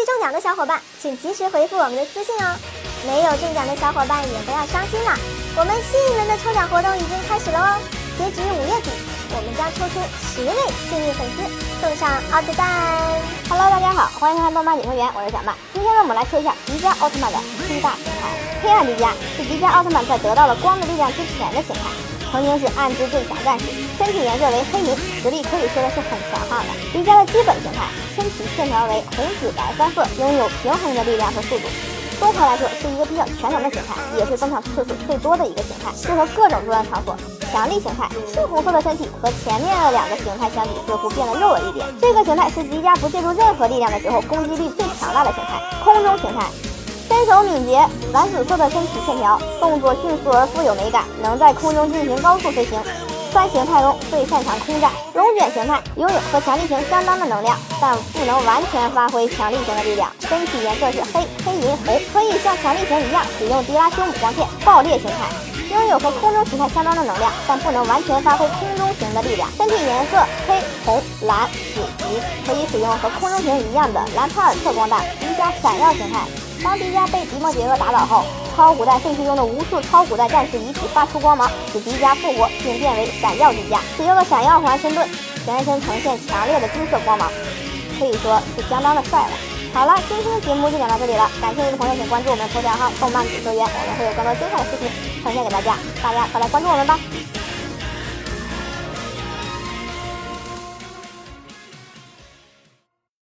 中奖的小伙伴，请及时回复我们的私信哦。没有中奖的小伙伴也不要伤心了，我们新一轮的抽奖活动已经开始了哦。截止五月底，我们将抽出十位幸运粉丝，送上奥特蛋。Hello，大家好，欢迎收看动漫解说员，我是小曼。今天呢，我们来说一下迪迦奥特曼的七大形态。黑暗迪迦是迪迦奥特曼在得到了光的力量之前的形态。曾经是暗之最强战士，身体颜色为黑银，实力可以说的是很强悍的。迪迦的基本形态，身体线条为红紫白三色，拥有平衡的力量和速度。综合来说，是一个比较全能的形态，也是登场次数最多的一个形态，适合各种作战场所。强力形态，赤红色的身体和前面的两个形态相比，似乎变得肉了一点。这个形态是迪迦不借助任何力量的时候，攻击力最强大的形态。空中形态。身手敏捷，蓝紫色的身体线条，动作迅速而富有美感，能在空中进行高速飞行。三形态中最擅长空战。龙卷形态拥有和强力型相当的能量，但不能完全发挥强力型的力量。身体颜色是黑、黑银、红，可以像强力型一样使用迪拉修姆光线。爆裂形态拥有和空中形态相当的能量，但不能完全发挥空中型的力量。身体颜色黑、红、蓝、紫、橘，可以使用和空中型一样的兰帕尔特光弹。迪迦闪耀形态。当迪迦被迪莫杰厄打倒后，超古代废墟中的无数超古代战士遗体发出光芒，使迪迦复活，并变为闪耀迪迦。使用了闪耀环身盾，全身呈现强烈的金色光芒，可以说是相当的帅了。好了，今天的节目就讲到这里了，感兴趣的朋友请关注我们的头条号“动漫解说员”，我们会有更多精彩的视频呈现给大家，大家快来关注我们吧。